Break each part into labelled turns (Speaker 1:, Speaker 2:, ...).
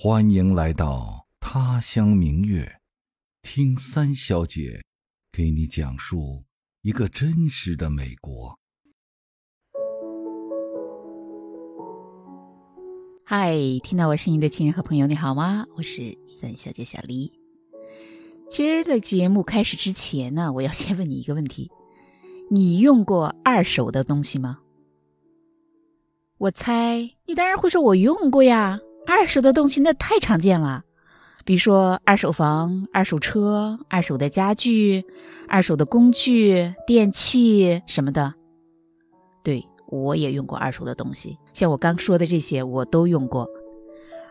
Speaker 1: 欢迎来到他乡明月，听三小姐给你讲述一个真实的美国。
Speaker 2: 嗨，听到我声音的亲人和朋友，你好吗？我是三小姐小黎。今儿的节目开始之前呢，我要先问你一个问题：你用过二手的东西吗？我猜你当然会说，我用过呀。二手的东西那太常见了，比如说二手房、二手车、二手的家具、二手的工具、电器什么的。对我也用过二手的东西，像我刚说的这些我都用过。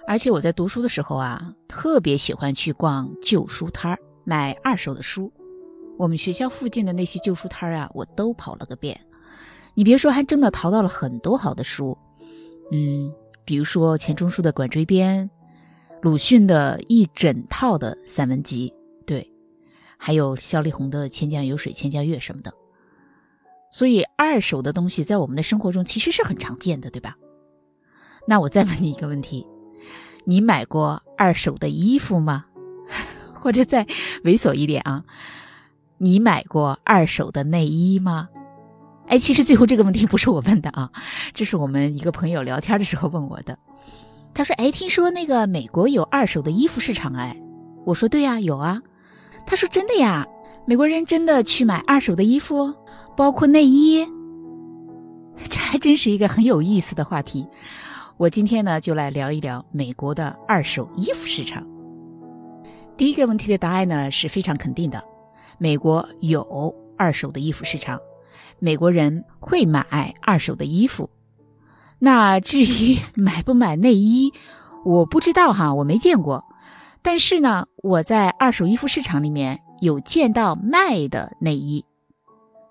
Speaker 2: 而且我在读书的时候啊，特别喜欢去逛旧书摊儿买二手的书。我们学校附近的那些旧书摊儿啊，我都跑了个遍。你别说，还真的淘到了很多好的书。嗯。比如说钱钟书的《管锥编》，鲁迅的一整套的散文集，对，还有萧丽红的《千江有水千江月》什么的。所以二手的东西在我们的生活中其实是很常见的，对吧？那我再问你一个问题：你买过二手的衣服吗？或者再猥琐一点啊，你买过二手的内衣吗？哎，其实最后这个问题不是我问的啊，这是我们一个朋友聊天的时候问我的。他说：“哎，听说那个美国有二手的衣服市场。”哎，我说：“对呀，有啊。”他说：“真的呀，美国人真的去买二手的衣服，包括内衣。”这还真是一个很有意思的话题。我今天呢，就来聊一聊美国的二手衣服市场。第一个问题的答案呢是非常肯定的，美国有二手的衣服市场。美国人会买二手的衣服，那至于买不买内衣，我不知道哈，我没见过。但是呢，我在二手衣服市场里面有见到卖的内衣，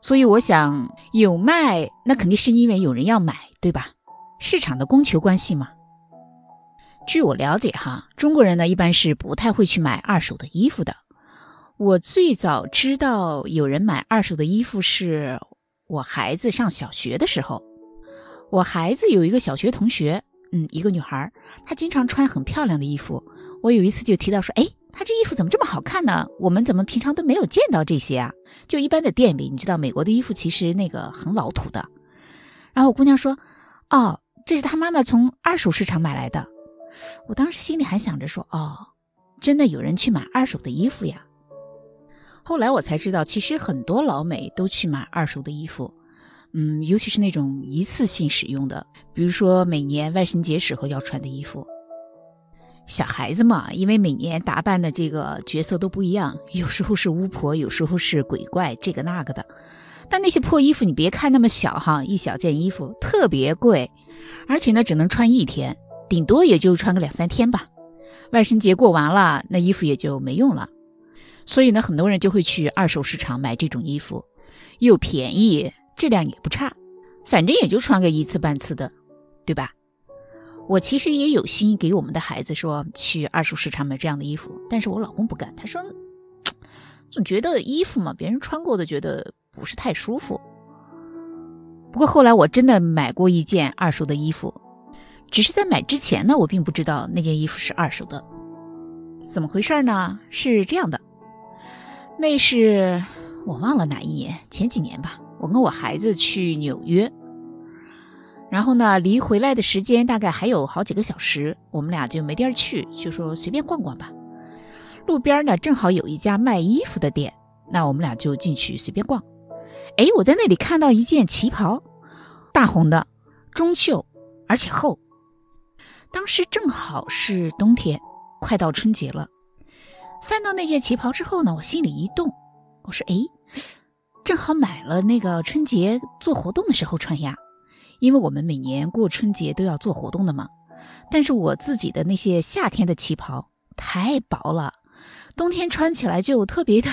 Speaker 2: 所以我想有卖，那肯定是因为有人要买，对吧？市场的供求关系嘛。据我了解哈，中国人呢一般是不太会去买二手的衣服的。我最早知道有人买二手的衣服是。我孩子上小学的时候，我孩子有一个小学同学，嗯，一个女孩，她经常穿很漂亮的衣服。我有一次就提到说，哎，她这衣服怎么这么好看呢？我们怎么平常都没有见到这些啊？就一般的店里，你知道美国的衣服其实那个很老土的。然后我姑娘说，哦，这是她妈妈从二手市场买来的。我当时心里还想着说，哦，真的有人去买二手的衣服呀。后来我才知道，其实很多老美都去买二手的衣服，嗯，尤其是那种一次性使用的，比如说每年万圣节时候要穿的衣服。小孩子嘛，因为每年打扮的这个角色都不一样，有时候是巫婆，有时候是鬼怪，这个那个的。但那些破衣服，你别看那么小哈，一小件衣服特别贵，而且呢只能穿一天，顶多也就穿个两三天吧。万圣节过完了，那衣服也就没用了。所以呢，很多人就会去二手市场买这种衣服，又便宜，质量也不差，反正也就穿个一次半次的，对吧？我其实也有心给我们的孩子说去二手市场买这样的衣服，但是我老公不干，他说 总觉得衣服嘛，别人穿过的觉得不是太舒服。不过后来我真的买过一件二手的衣服，只是在买之前呢，我并不知道那件衣服是二手的，怎么回事呢？是这样的。那是我忘了哪一年，前几年吧。我跟我孩子去纽约，然后呢，离回来的时间大概还有好几个小时，我们俩就没地儿去，就说随便逛逛吧。路边呢正好有一家卖衣服的店，那我们俩就进去随便逛。哎，我在那里看到一件旗袍，大红的，中袖，而且厚。当时正好是冬天，快到春节了。翻到那件旗袍之后呢，我心里一动，我说：“哎，正好买了那个春节做活动的时候穿呀，因为我们每年过春节都要做活动的嘛。但是我自己的那些夏天的旗袍太薄了，冬天穿起来就特别的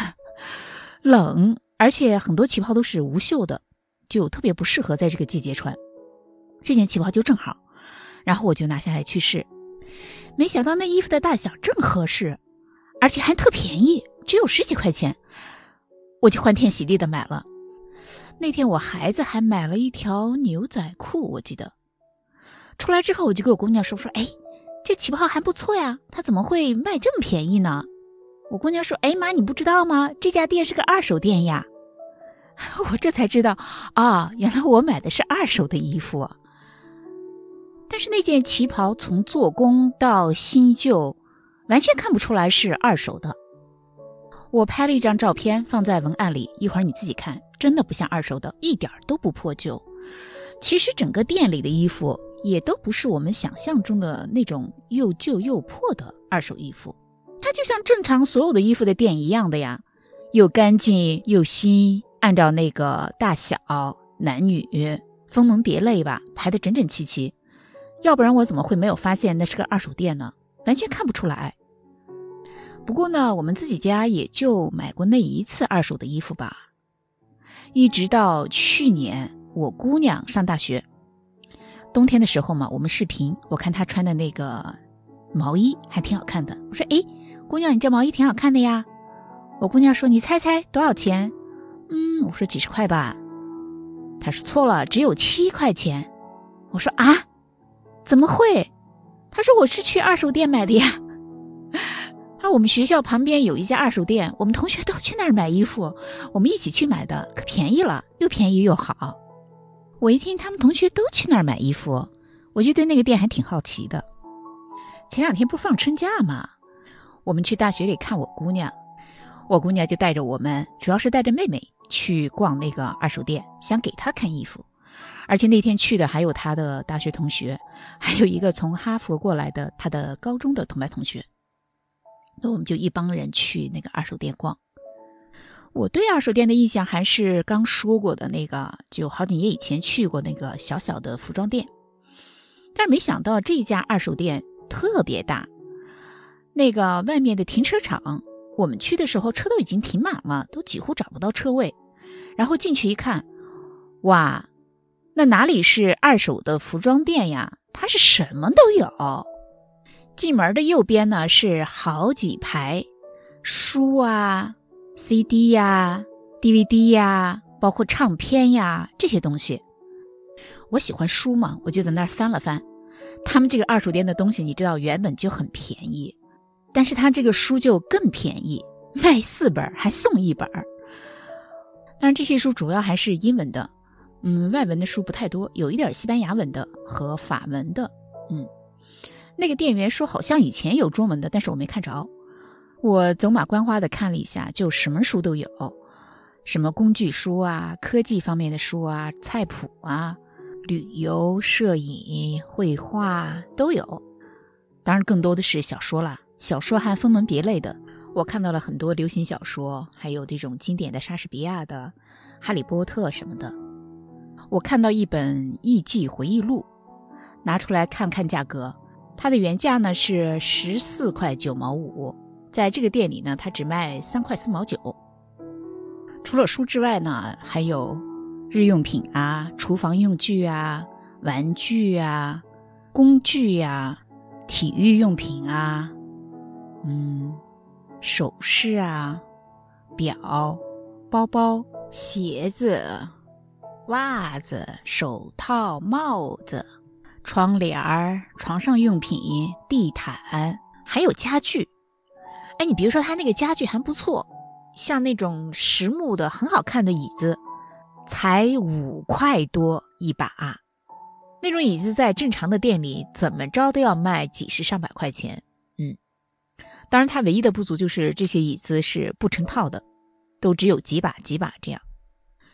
Speaker 2: 冷，而且很多旗袍都是无袖的，就特别不适合在这个季节穿。这件旗袍就正好，然后我就拿下来去试，没想到那衣服的大小正合适。”而且还特便宜，只有十几块钱，我就欢天喜地的买了。那天我孩子还买了一条牛仔裤，我记得。出来之后，我就跟我姑娘说：“说哎，这旗袍还不错呀，它怎么会卖这么便宜呢？”我姑娘说：“哎妈，你不知道吗？这家店是个二手店呀。” 我这才知道啊，原来我买的是二手的衣服。但是那件旗袍从做工到新旧，完全看不出来是二手的。我拍了一张照片放在文案里，一会儿你自己看，真的不像二手的，一点都不破旧。其实整个店里的衣服也都不是我们想象中的那种又旧又破的二手衣服。它就像正常所有的衣服的店一样的呀，又干净又新，按照那个大小、男女、分门别类吧，排得整整齐齐。要不然我怎么会没有发现那是个二手店呢？完全看不出来。不过呢，我们自己家也就买过那一次二手的衣服吧。一直到去年我姑娘上大学，冬天的时候嘛，我们视频，我看她穿的那个毛衣还挺好看的，我说：“哎。”姑娘，你这毛衣挺好看的呀。我姑娘说：“你猜猜多少钱？”嗯，我说几十块吧。她说错了，只有七块钱。我说啊，怎么会？她说我是去二手店买的呀。我们学校旁边有一家二手店，我们同学都去那儿买衣服，我们一起去买的，可便宜了，又便宜又好。我一听他们同学都去那儿买衣服，我就对那个店还挺好奇的。前两天不是放春假吗？我们去大学里看我姑娘，我姑娘就带着我们，主要是带着妹妹去逛那个二手店，想给她看衣服。而且那天去的还有她的大学同学，还有一个从哈佛过来的她的高中的同班同学。那我们就一帮人去那个二手店逛。我对二手店的印象还是刚说过的那个，就好几年以前去过那个小小的服装店，但是没想到这家二手店特别大。那个外面的停车场，我们去的时候车都已经停满了，都几乎找不到车位。然后进去一看，哇，那哪里是二手的服装店呀？它是什么都有。进门的右边呢是好几排书啊、CD 呀、DVD 呀，包括唱片呀这些东西。我喜欢书嘛，我就在那儿翻了翻。他们这个二手店的东西，你知道原本就很便宜。但是他这个书就更便宜，卖四本还送一本。当然这些书主要还是英文的，嗯，外文的书不太多，有一点西班牙文的和法文的。嗯，那个店员说好像以前有中文的，但是我没看着。我走马观花的看了一下，就什么书都有，什么工具书啊、科技方面的书啊、菜谱啊、旅游、摄影、绘画都有。当然更多的是小说啦。小说还分门别类的，我看到了很多流行小说，还有这种经典的莎士比亚的《哈利波特》什么的。我看到一本艺伎回忆录，拿出来看看价格，它的原价呢是十四块九毛五，在这个店里呢，它只卖三块四毛九。除了书之外呢，还有日用品啊、厨房用具啊、玩具啊、工具呀、体育用品啊。嗯，首饰啊，表、包包、鞋子、袜子、手套、帽子、窗帘儿、床上用品、地毯，还有家具。哎，你比如说，他那个家具还不错，像那种实木的很好看的椅子，才五块多一把。那种椅子在正常的店里怎么着都要卖几十上百块钱。嗯当然，它唯一的不足就是这些椅子是不成套的，都只有几把几把这样。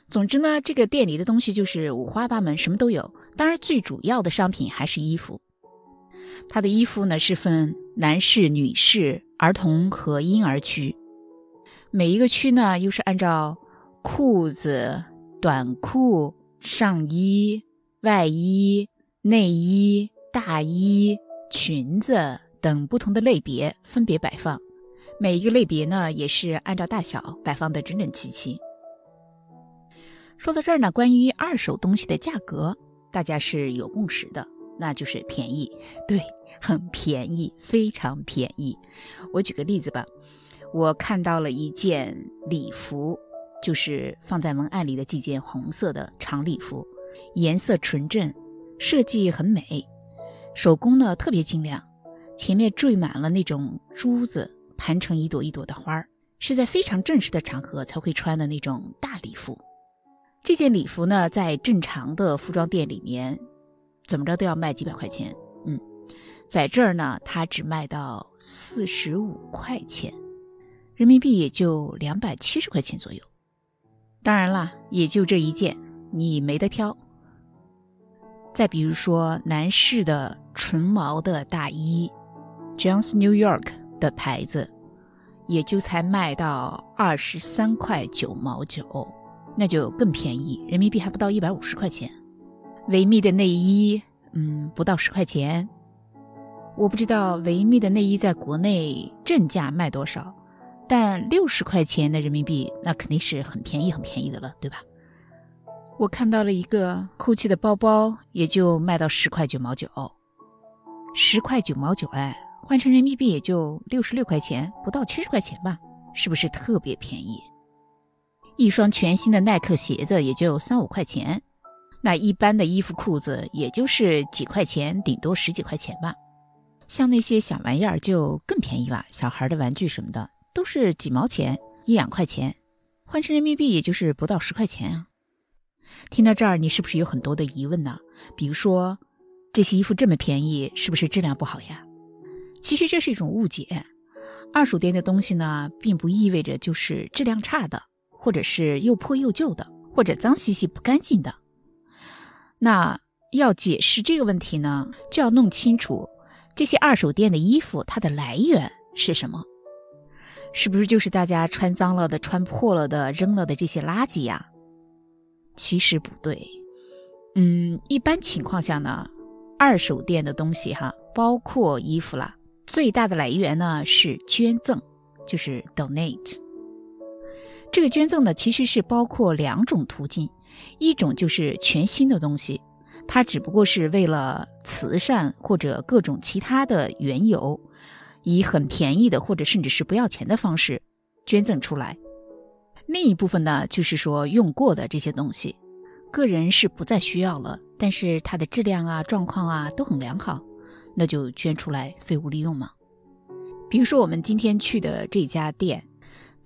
Speaker 2: 总之呢，这个店里的东西就是五花八门，什么都有。当然，最主要的商品还是衣服。它的衣服呢是分男士、女士、儿童和婴儿区，每一个区呢又是按照裤子、短裤、上衣、外衣、内衣、大衣、裙子。等不同的类别分别摆放，每一个类别呢也是按照大小摆放的整整齐齐。说到这儿呢，关于二手东西的价格，大家是有共识的，那就是便宜，对，很便宜，非常便宜。我举个例子吧，我看到了一件礼服，就是放在文案里的这件红色的长礼服，颜色纯正，设计很美，手工呢特别精良。前面缀满了那种珠子，盘成一朵一朵的花儿，是在非常正式的场合才会穿的那种大礼服。这件礼服呢，在正常的服装店里面，怎么着都要卖几百块钱。嗯，在这儿呢，它只卖到四十五块钱，人民币也就两百七十块钱左右。当然啦，也就这一件，你没得挑。再比如说，男士的纯毛的大衣，Johns New York 的牌子，也就才卖到二十三块九毛九，那就更便宜，人民币还不到一百五十块钱。维密的内衣，嗯，不到十块钱。我不知道维密的内衣在国内正价卖多少。但六十块钱的人民币，那肯定是很便宜、很便宜的了，对吧？我看到了一个 GUCCI 的包包，也就卖到十块九毛九，十块九毛九，哎，换成人民币也就六十六块钱，不到七十块钱吧？是不是特别便宜？一双全新的耐克鞋子也就三五块钱，那一般的衣服、裤子也就是几块钱，顶多十几块钱吧。像那些小玩意儿就更便宜了，小孩的玩具什么的。都是几毛钱，一两块钱，换成人民币也就是不到十块钱啊。听到这儿，你是不是有很多的疑问呢？比如说，这些衣服这么便宜，是不是质量不好呀？其实这是一种误解。二手店的东西呢，并不意味着就是质量差的，或者是又破又旧的，或者脏兮兮不干净的。那要解释这个问题呢，就要弄清楚这些二手店的衣服它的来源是什么。是不是就是大家穿脏了的、穿破了的、扔了的这些垃圾呀？其实不对。嗯，一般情况下呢，二手店的东西哈，包括衣服啦，最大的来源呢是捐赠，就是 donate。这个捐赠呢，其实是包括两种途径，一种就是全新的东西，它只不过是为了慈善或者各种其他的缘由。以很便宜的或者甚至是不要钱的方式捐赠出来，另一部分呢，就是说用过的这些东西，个人是不再需要了，但是它的质量啊、状况啊都很良好，那就捐出来废物利用嘛。比如说我们今天去的这家店，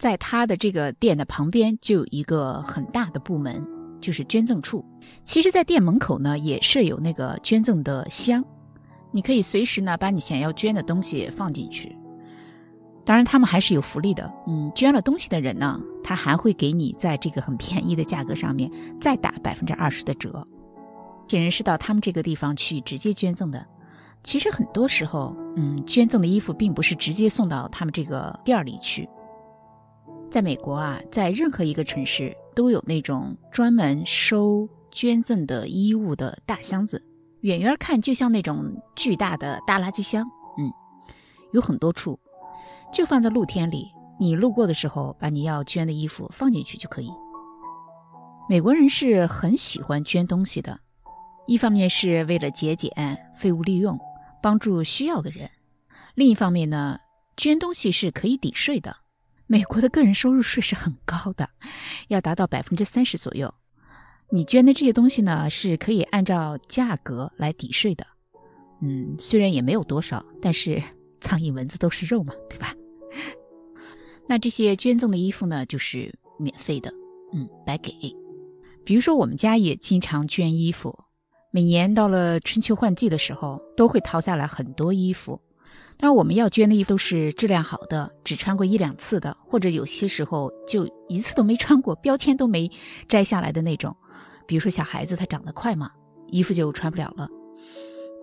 Speaker 2: 在他的这个店的旁边就有一个很大的部门，就是捐赠处。其实，在店门口呢，也设有那个捐赠的箱。你可以随时呢把你想要捐的东西放进去，当然他们还是有福利的。嗯，捐了东西的人呢，他还会给你在这个很便宜的价格上面再打百分之二十的折。有人是到他们这个地方去直接捐赠的。其实很多时候，嗯，捐赠的衣服并不是直接送到他们这个店里去。在美国啊，在任何一个城市都有那种专门收捐赠的衣物的大箱子。远远看就像那种巨大的大垃圾箱，嗯，有很多处，就放在露天里。你路过的时候，把你要捐的衣服放进去就可以。美国人是很喜欢捐东西的，一方面是为了节俭、废物利用，帮助需要的人；另一方面呢，捐东西是可以抵税的。美国的个人收入税是很高的，要达到百分之三十左右。你捐的这些东西呢，是可以按照价格来抵税的。嗯，虽然也没有多少，但是苍蝇蚊子都是肉嘛，对吧？那这些捐赠的衣服呢，就是免费的，嗯，白给。比如说我们家也经常捐衣服，每年到了春秋换季的时候，都会淘下来很多衣服。当然，我们要捐的衣服都是质量好的，只穿过一两次的，或者有些时候就一次都没穿过，标签都没摘下来的那种。比如说小孩子他长得快嘛，衣服就穿不了了。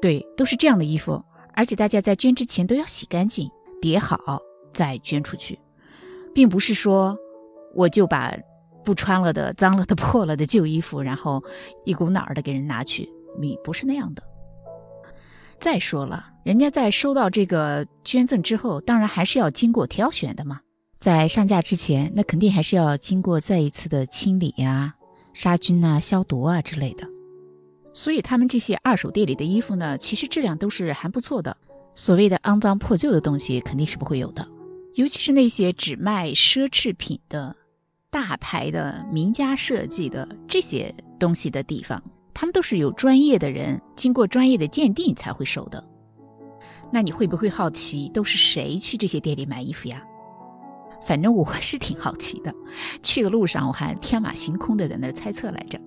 Speaker 2: 对，都是这样的衣服，而且大家在捐之前都要洗干净、叠好再捐出去，并不是说我就把不穿了的、脏了的、破了的旧衣服，然后一股脑儿的给人拿去，你不是那样的。再说了，人家在收到这个捐赠之后，当然还是要经过挑选的嘛，在上架之前，那肯定还是要经过再一次的清理呀。杀菌啊、消毒啊之类的，所以他们这些二手店里的衣服呢，其实质量都是还不错的。所谓的肮脏破旧的东西肯定是不会有的。尤其是那些只卖奢侈品的、大牌的、名家设计的这些东西的地方，他们都是有专业的人经过专业的鉴定才会收的。那你会不会好奇，都是谁去这些店里买衣服呀？反正我是挺好奇的。去的路上我还天马行空的在那猜测来着。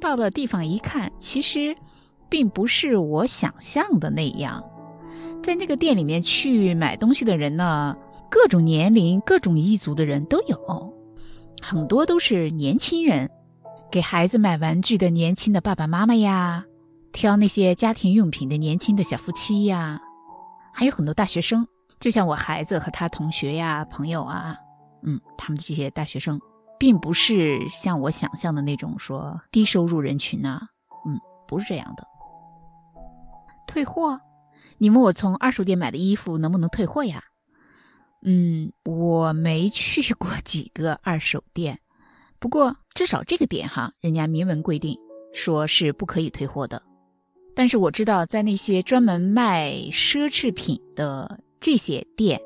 Speaker 2: 到了地方一看，其实并不是我想象的那样。在那个店里面去买东西的人呢，各种年龄、各种一族的人都有，很多都是年轻人，给孩子买玩具的年轻的爸爸妈妈呀，挑那些家庭用品的年轻的小夫妻呀。还有很多大学生，就像我孩子和他同学呀、朋友啊，嗯，他们这些大学生，并不是像我想象的那种说低收入人群呐，嗯，不是这样的。退货？你问我从二手店买的衣服能不能退货呀？嗯，我没去过几个二手店，不过至少这个点哈，人家明文规定说是不可以退货的。但是我知道，在那些专门卖奢侈品的这些店，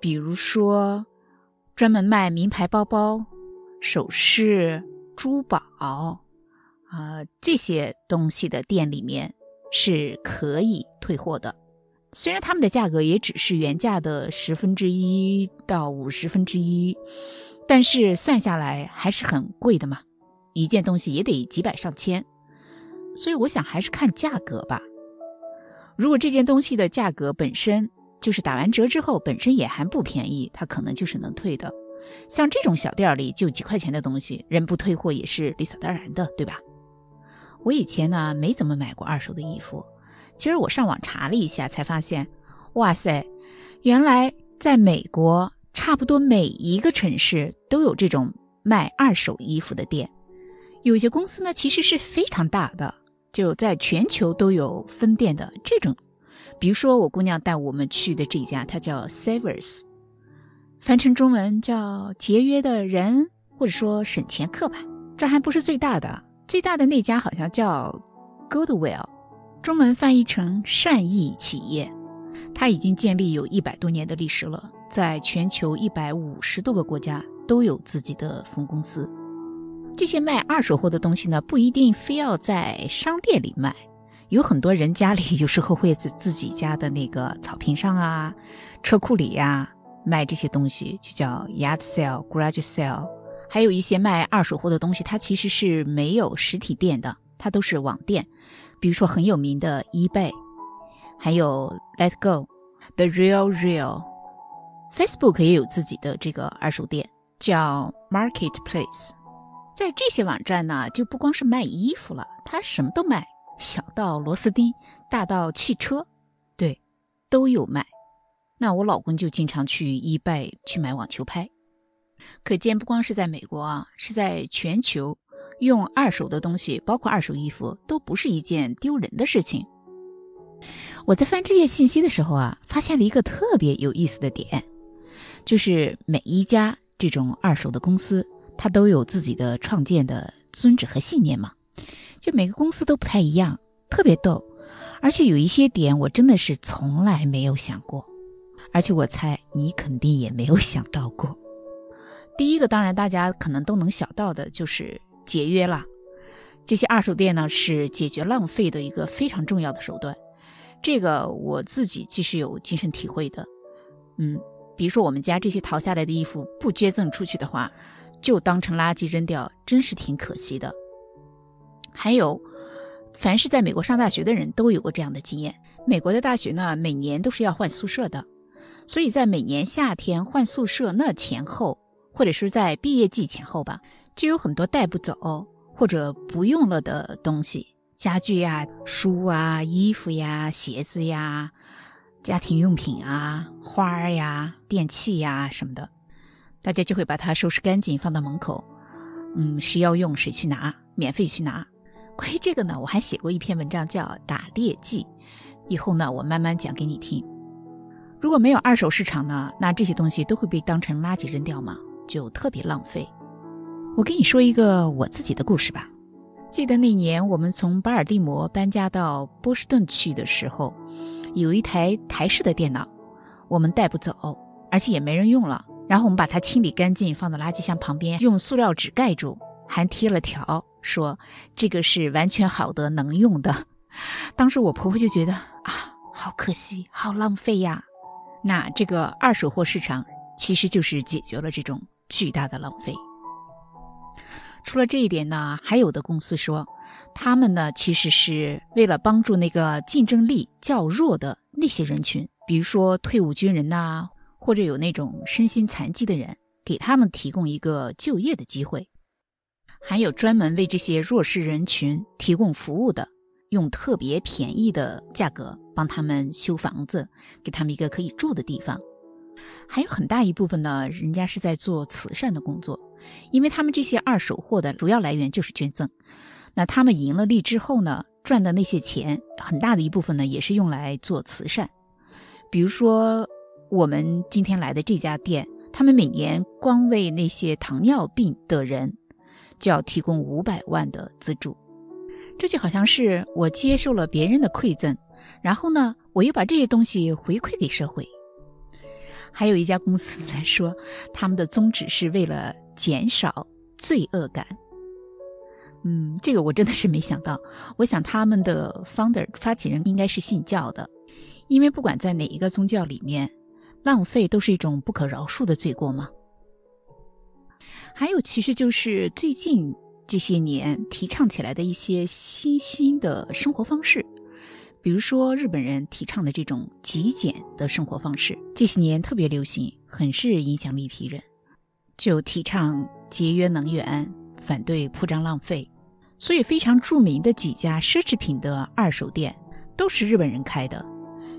Speaker 2: 比如说专门卖名牌包包、首饰、珠宝啊这些东西的店里面是可以退货的。虽然他们的价格也只是原价的十分之一到五十分之一，但是算下来还是很贵的嘛，一件东西也得几百上千。所以我想还是看价格吧。如果这件东西的价格本身就是打完折之后本身也还不便宜，它可能就是能退的。像这种小店里就几块钱的东西，人不退货也是理所当然的，对吧？我以前呢没怎么买过二手的衣服，其实我上网查了一下才发现，哇塞，原来在美国差不多每一个城市都有这种卖二手衣服的店，有些公司呢其实是非常大的。就在全球都有分店的这种，比如说我姑娘带我们去的这家，它叫 Savers，翻成中文叫节约的人，或者说省钱客吧。这还不是最大的，最大的那家好像叫 Goodwill，中文翻译成善意企业。它已经建立有一百多年的历史了，在全球一百五十多个国家都有自己的分公司。这些卖二手货的东西呢，不一定非要在商店里卖，有很多人家里有时候会在自己家的那个草坪上啊、车库里呀卖这些东西，就叫 yard sale、garage sale。还有一些卖二手货的东西，它其实是没有实体店的，它都是网店，比如说很有名的 eBay，还有 Let Go、The Real Real。Facebook 也有自己的这个二手店，叫 Marketplace。在这些网站呢，就不光是卖衣服了，它什么都卖，小到螺丝钉，大到汽车，对，都有卖。那我老公就经常去 eBay 去买网球拍，可见不光是在美国啊，是在全球，用二手的东西，包括二手衣服，都不是一件丢人的事情。我在翻这些信息的时候啊，发现了一个特别有意思的点，就是每一家这种二手的公司。它都有自己的创建的宗旨和信念嘛，就每个公司都不太一样，特别逗。而且有一些点我真的是从来没有想过，而且我猜你肯定也没有想到过。第一个，当然大家可能都能想到的就是节约啦。这些二手店呢是解决浪费的一个非常重要的手段，这个我自己其实有亲身体会的。嗯，比如说我们家这些淘下来的衣服不捐赠出去的话。就当成垃圾扔掉，真是挺可惜的。还有，凡是在美国上大学的人都有过这样的经验。美国的大学呢，每年都是要换宿舍的，所以在每年夏天换宿舍那前后，或者是在毕业季前后吧，就有很多带不走或者不用了的东西，家具呀、书啊、衣服呀、鞋子呀、家庭用品啊、花儿呀、电器呀什么的。大家就会把它收拾干净，放到门口。嗯，谁要用谁去拿，免费去拿。关于这个呢，我还写过一篇文章，叫《打猎记》。以后呢，我慢慢讲给你听。如果没有二手市场呢，那这些东西都会被当成垃圾扔掉嘛，就特别浪费。我跟你说一个我自己的故事吧。记得那年我们从巴尔的摩搬家到波士顿去的时候，有一台台式的电脑，我们带不走，而且也没人用了。然后我们把它清理干净，放到垃圾箱旁边，用塑料纸盖住，还贴了条，说这个是完全好的，能用的。当时我婆婆就觉得啊，好可惜，好浪费呀。那这个二手货市场其实就是解决了这种巨大的浪费。除了这一点呢，还有的公司说，他们呢其实是为了帮助那个竞争力较弱的那些人群，比如说退伍军人呐，或者有那种身心残疾的人，给他们提供一个就业的机会。还有专门为这些弱势人群提供服务的，用特别便宜的价格帮他们修房子，给他们一个可以住的地方。还有很大一部分呢，人家是在做慈善的工作。因为他们这些二手货的主要来源就是捐赠，那他们赢了利之后呢，赚的那些钱很大的一部分呢，也是用来做慈善。比如说我们今天来的这家店，他们每年光为那些糖尿病的人就要提供五百万的资助，这就好像是我接受了别人的馈赠，然后呢，我又把这些东西回馈给社会。还有一家公司来说，他们的宗旨是为了减少罪恶感。嗯，这个我真的是没想到。我想他们的 founder 发起人应该是信教的，因为不管在哪一个宗教里面，浪费都是一种不可饶恕的罪过嘛。还有，其实就是最近这些年提倡起来的一些新兴的生活方式。比如说，日本人提倡的这种极简的生活方式，这些年特别流行，很是影响了一批人。就提倡节约能源，反对铺张浪费，所以非常著名的几家奢侈品的二手店都是日本人开的，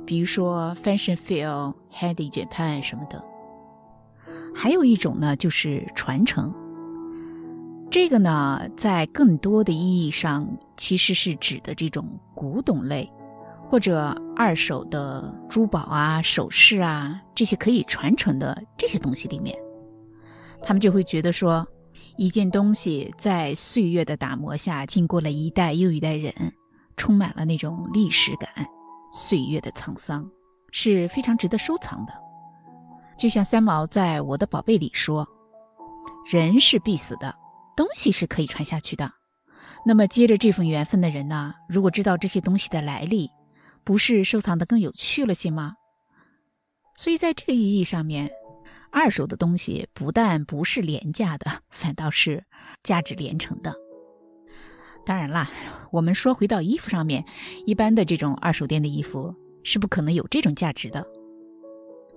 Speaker 2: 比如说 Fashion Feel、Handy Japan 什么的。还有一种呢，就是传承。这个呢，在更多的意义上，其实是指的这种古董类。或者二手的珠宝啊、首饰啊这些可以传承的这些东西里面，他们就会觉得说，一件东西在岁月的打磨下，经过了一代又一代人，充满了那种历史感、岁月的沧桑，是非常值得收藏的。就像三毛在《我的宝贝》里说：“人是必死的，东西是可以传下去的。”那么接着这份缘分的人呢，如果知道这些东西的来历，不是收藏的更有趣了些吗？所以在这个意义上面，二手的东西不但不是廉价的，反倒是价值连城的。当然啦，我们说回到衣服上面，一般的这种二手店的衣服是不可能有这种价值的。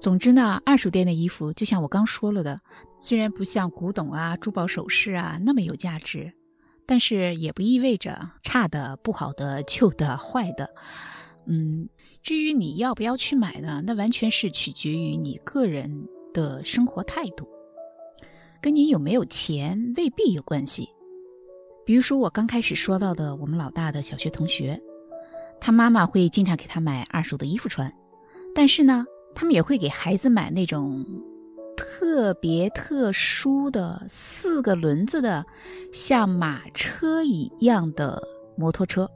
Speaker 2: 总之呢，二手店的衣服就像我刚说了的，虽然不像古董啊、珠宝首饰啊那么有价值，但是也不意味着差的、不好的、旧的、坏的。嗯，至于你要不要去买呢？那完全是取决于你个人的生活态度，跟你有没有钱未必有关系。比如说我刚开始说到的，我们老大的小学同学，他妈妈会经常给他买二手的衣服穿，但是呢，他们也会给孩子买那种特别特殊的四个轮子的，像马车一样的摩托车。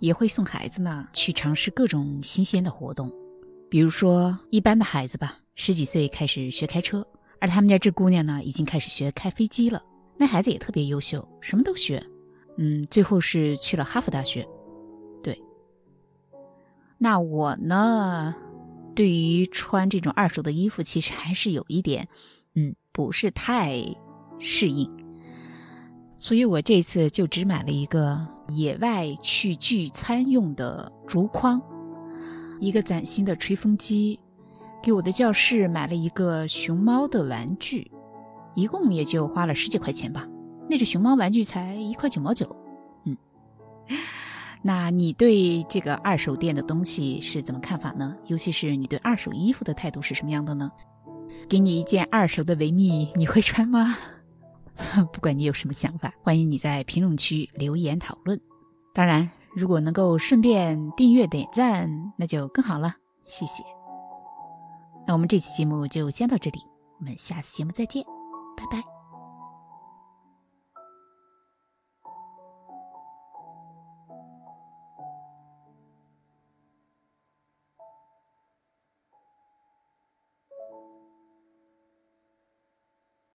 Speaker 2: 也会送孩子呢去尝试各种新鲜的活动，比如说一般的孩子吧，十几岁开始学开车，而他们家这姑娘呢，已经开始学开飞机了。那孩子也特别优秀，什么都学，嗯，最后是去了哈佛大学。对，那我呢，对于穿这种二手的衣服，其实还是有一点，嗯，不是太适应，所以我这次就只买了一个。野外去聚餐用的竹筐，一个崭新的吹风机，给我的教室买了一个熊猫的玩具，一共也就花了十几块钱吧。那只熊猫玩具才一块九毛九。嗯，那你对这个二手店的东西是怎么看法呢？尤其是你对二手衣服的态度是什么样的呢？给你一件二手的维密，你会穿吗？不管你有什么想法，欢迎你在评论区留言讨论。当然，如果能够顺便订阅点赞，那就更好了。谢谢。那我们这期节目就先到这里，我们下次节目再见，拜拜。